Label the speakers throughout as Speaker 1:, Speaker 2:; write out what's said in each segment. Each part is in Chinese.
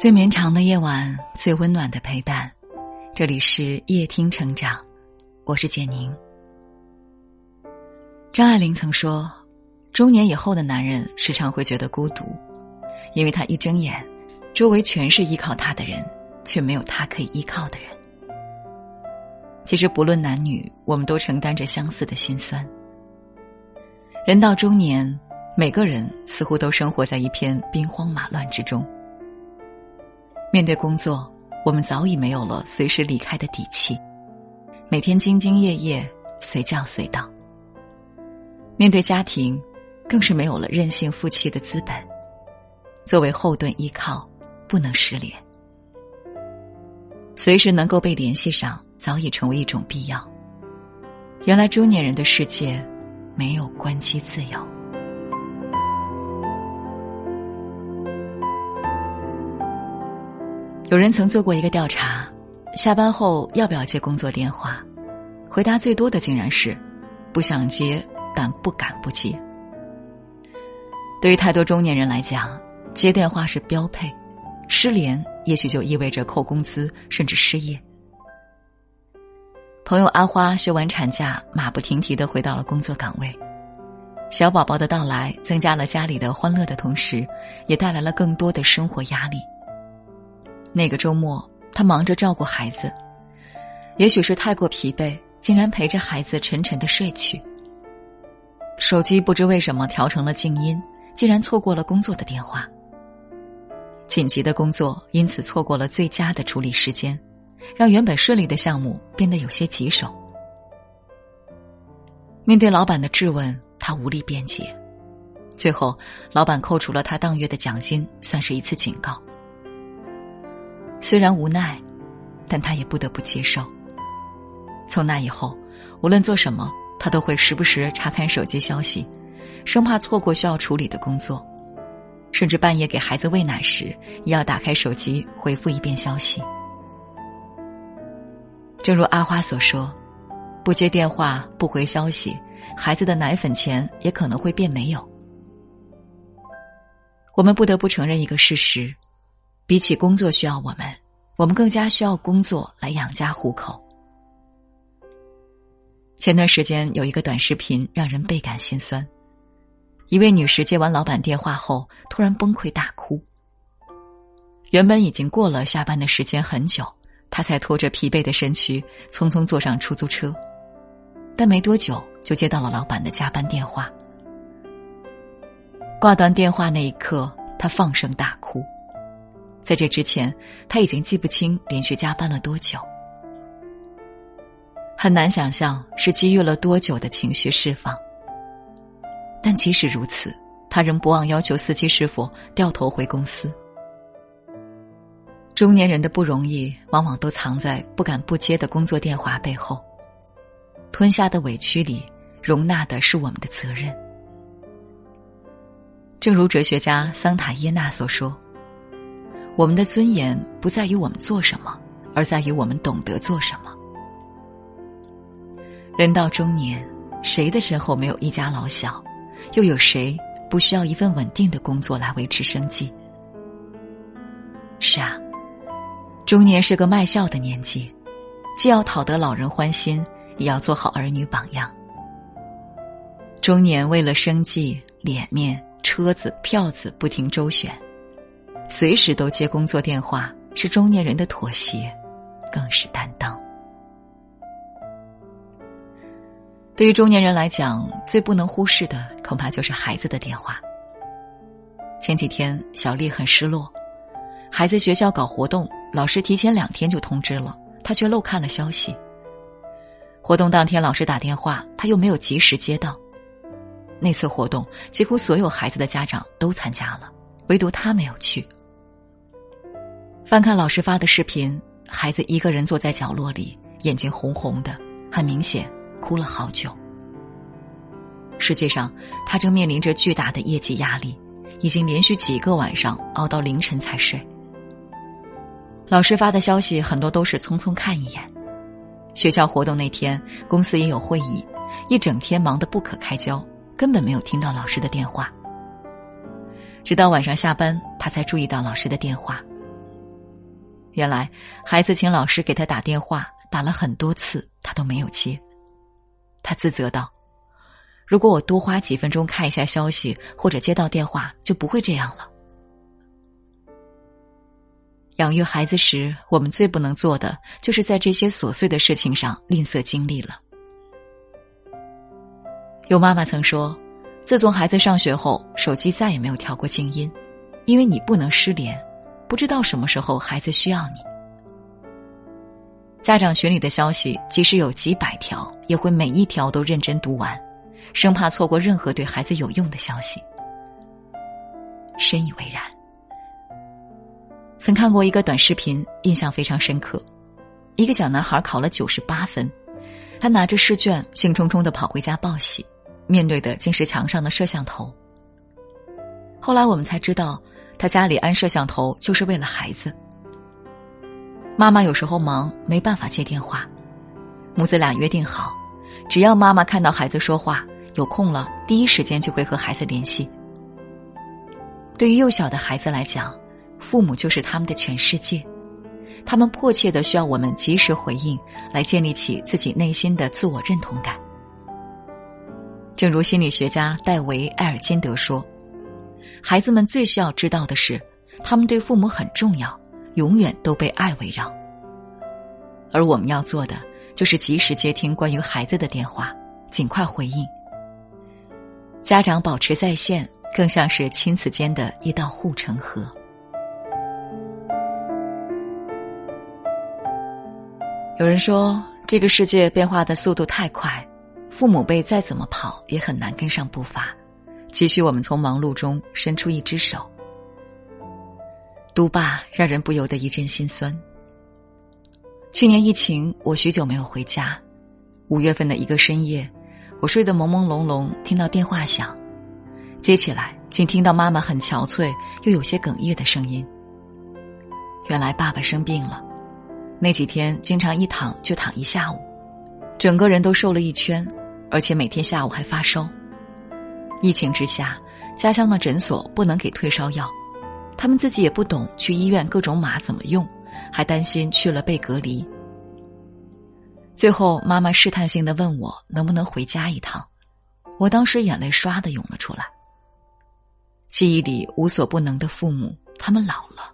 Speaker 1: 最绵长的夜晚，最温暖的陪伴。这里是夜听成长，我是简宁。张爱玲曾说：“中年以后的男人时常会觉得孤独，因为他一睁眼，周围全是依靠他的人，却没有他可以依靠的人。”其实不论男女，我们都承担着相似的心酸。人到中年，每个人似乎都生活在一片兵荒马乱之中。面对工作，我们早已没有了随时离开的底气，每天兢兢业业，随叫随到。面对家庭，更是没有了任性负气的资本，作为后盾依靠，不能失联。随时能够被联系上，早已成为一种必要。原来中年人的世界，没有关机自由。有人曾做过一个调查，下班后要不要接工作电话？回答最多的竟然是不想接，但不敢不接。对于太多中年人来讲，接电话是标配，失联也许就意味着扣工资，甚至失业。朋友阿花休完产假，马不停蹄的回到了工作岗位。小宝宝的到来，增加了家里的欢乐的同时，也带来了更多的生活压力。那个周末，他忙着照顾孩子，也许是太过疲惫，竟然陪着孩子沉沉的睡去。手机不知为什么调成了静音，竟然错过了工作的电话。紧急的工作因此错过了最佳的处理时间，让原本顺利的项目变得有些棘手。面对老板的质问，他无力辩解，最后老板扣除了他当月的奖金，算是一次警告。虽然无奈，但他也不得不接受。从那以后，无论做什么，他都会时不时查看手机消息，生怕错过需要处理的工作。甚至半夜给孩子喂奶时，也要打开手机回复一遍消息。正如阿花所说：“不接电话，不回消息，孩子的奶粉钱也可能会变没有。”我们不得不承认一个事实。比起工作需要我们，我们更加需要工作来养家糊口。前段时间有一个短视频让人倍感心酸，一位女士接完老板电话后突然崩溃大哭。原本已经过了下班的时间很久，她才拖着疲惫的身躯匆匆坐上出租车，但没多久就接到了老板的加班电话。挂断电话那一刻，她放声大哭。在这之前，他已经记不清连续加班了多久，很难想象是积郁了多久的情绪释放。但即使如此，他仍不忘要求司机师傅掉头回公司。中年人的不容易，往往都藏在不敢不接的工作电话背后，吞下的委屈里，容纳的是我们的责任。正如哲学家桑塔耶纳所说。我们的尊严不在于我们做什么，而在于我们懂得做什么。人到中年，谁的身后没有一家老小？又有谁不需要一份稳定的工作来维持生计？是啊，中年是个卖笑的年纪，既要讨得老人欢心，也要做好儿女榜样。中年为了生计、脸面、车子、票子不停周旋。随时都接工作电话，是中年人的妥协，更是担当。对于中年人来讲，最不能忽视的恐怕就是孩子的电话。前几天，小丽很失落，孩子学校搞活动，老师提前两天就通知了，她却漏看了消息。活动当天，老师打电话，她又没有及时接到。那次活动，几乎所有孩子的家长都参加了，唯独她没有去。翻看老师发的视频，孩子一个人坐在角落里，眼睛红红的，很明显哭了好久。实际上，他正面临着巨大的业绩压力，已经连续几个晚上熬到凌晨才睡。老师发的消息很多都是匆匆看一眼。学校活动那天，公司也有会议，一整天忙得不可开交，根本没有听到老师的电话。直到晚上下班，他才注意到老师的电话。原来孩子请老师给他打电话，打了很多次，他都没有接。他自责道：“如果我多花几分钟看一下消息，或者接到电话，就不会这样了。”养育孩子时，我们最不能做的，就是在这些琐碎的事情上吝啬精力了。有妈妈曾说，自从孩子上学后，手机再也没有调过静音，因为你不能失联，不知道什么时候孩子需要你。家长群里的消息，即使有几百条，也会每一条都认真读完，生怕错过任何对孩子有用的消息。深以为然。曾看过一个短视频，印象非常深刻。一个小男孩考了九十八分，他拿着试卷，兴冲冲的跑回家报喜，面对的竟是墙上的摄像头。后来我们才知道，他家里安摄像头就是为了孩子。妈妈有时候忙，没办法接电话，母子俩约定好，只要妈妈看到孩子说话，有空了，第一时间就会和孩子联系。对于幼小的孩子来讲，父母就是他们的全世界，他们迫切的需要我们及时回应，来建立起自己内心的自我认同感。正如心理学家戴维·埃尔金德说：“孩子们最需要知道的是，他们对父母很重要，永远都被爱围绕。而我们要做的，就是及时接听关于孩子的电话，尽快回应。家长保持在线，更像是亲子间的一道护城河。”有人说，这个世界变化的速度太快，父母辈再怎么跑也很难跟上步伐，急需我们从忙碌中伸出一只手。读罢，让人不由得一阵心酸。去年疫情，我许久没有回家。五月份的一个深夜，我睡得朦朦胧胧，听到电话响，接起来，竟听到妈妈很憔悴又有些哽咽的声音。原来爸爸生病了。那几天经常一躺就躺一下午，整个人都瘦了一圈，而且每天下午还发烧。疫情之下，家乡的诊所不能给退烧药，他们自己也不懂去医院各种码怎么用，还担心去了被隔离。最后，妈妈试探性的问我能不能回家一趟，我当时眼泪唰的涌了出来。记忆里无所不能的父母，他们老了。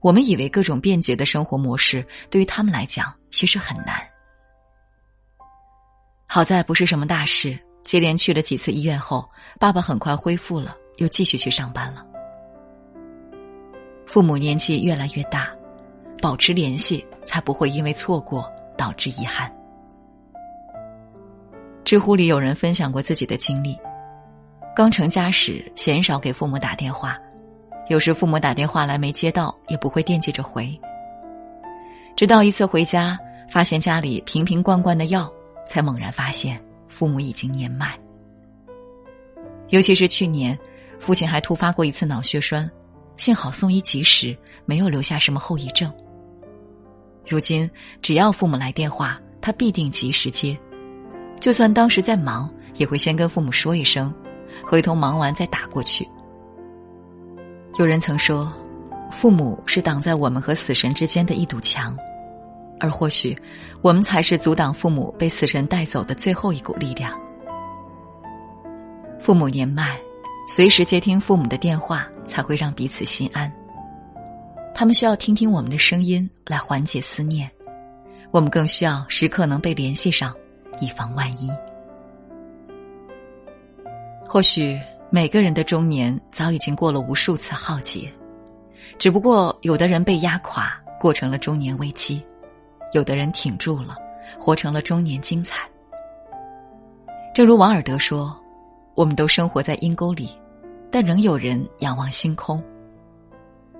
Speaker 1: 我们以为各种便捷的生活模式对于他们来讲其实很难。好在不是什么大事，接连去了几次医院后，爸爸很快恢复了，又继续去上班了。父母年纪越来越大，保持联系才不会因为错过导致遗憾。知乎里有人分享过自己的经历：刚成家时，鲜少给父母打电话。有时父母打电话来没接到，也不会惦记着回。直到一次回家，发现家里瓶瓶罐罐的药，才猛然发现父母已经年迈。尤其是去年，父亲还突发过一次脑血栓，幸好送医及时，没有留下什么后遗症。如今，只要父母来电话，他必定及时接，就算当时在忙，也会先跟父母说一声，回头忙完再打过去。有人曾说，父母是挡在我们和死神之间的一堵墙，而或许，我们才是阻挡父母被死神带走的最后一股力量。父母年迈，随时接听父母的电话，才会让彼此心安。他们需要听听我们的声音来缓解思念，我们更需要时刻能被联系上，以防万一。或许。每个人的中年早已经过了无数次浩劫，只不过有的人被压垮，过成了中年危机；有的人挺住了，活成了中年精彩。正如王尔德说：“我们都生活在阴沟里，但仍有人仰望星空。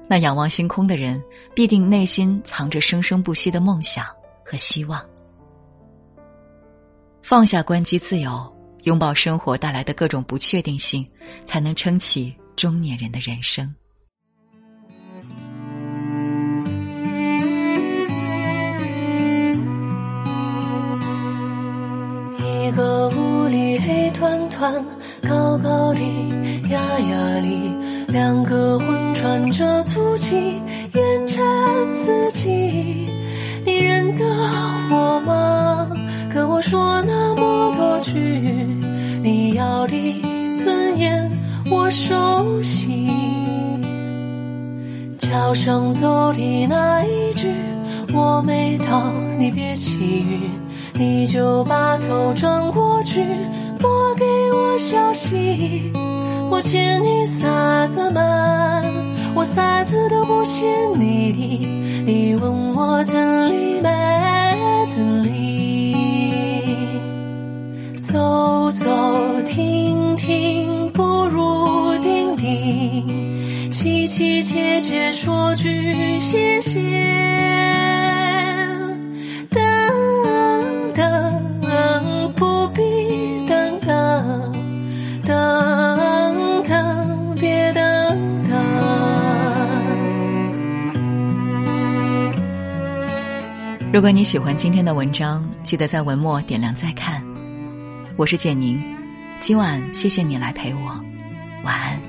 Speaker 1: 那仰望星空的人，必定内心藏着生生不息的梦想和希望。放下关机自由。”拥抱生活带来的各种不确定性，才能撑起中年人的人生。
Speaker 2: 一个屋里黑团团，高高里，压压里，两个魂穿着足迹，沿着四季。你认得我吗？跟我说那么多句，你要的尊严我熟悉。桥上走的那一句，我没到，你别起晕，你就把头转过去，拨给我消息。我欠你啥子嘛？我啥子都不欠你的。你问我真理没如
Speaker 1: 果你喜欢今天的文章记得在文末点亮再看。我是简宁今晚谢谢你来陪我晚安。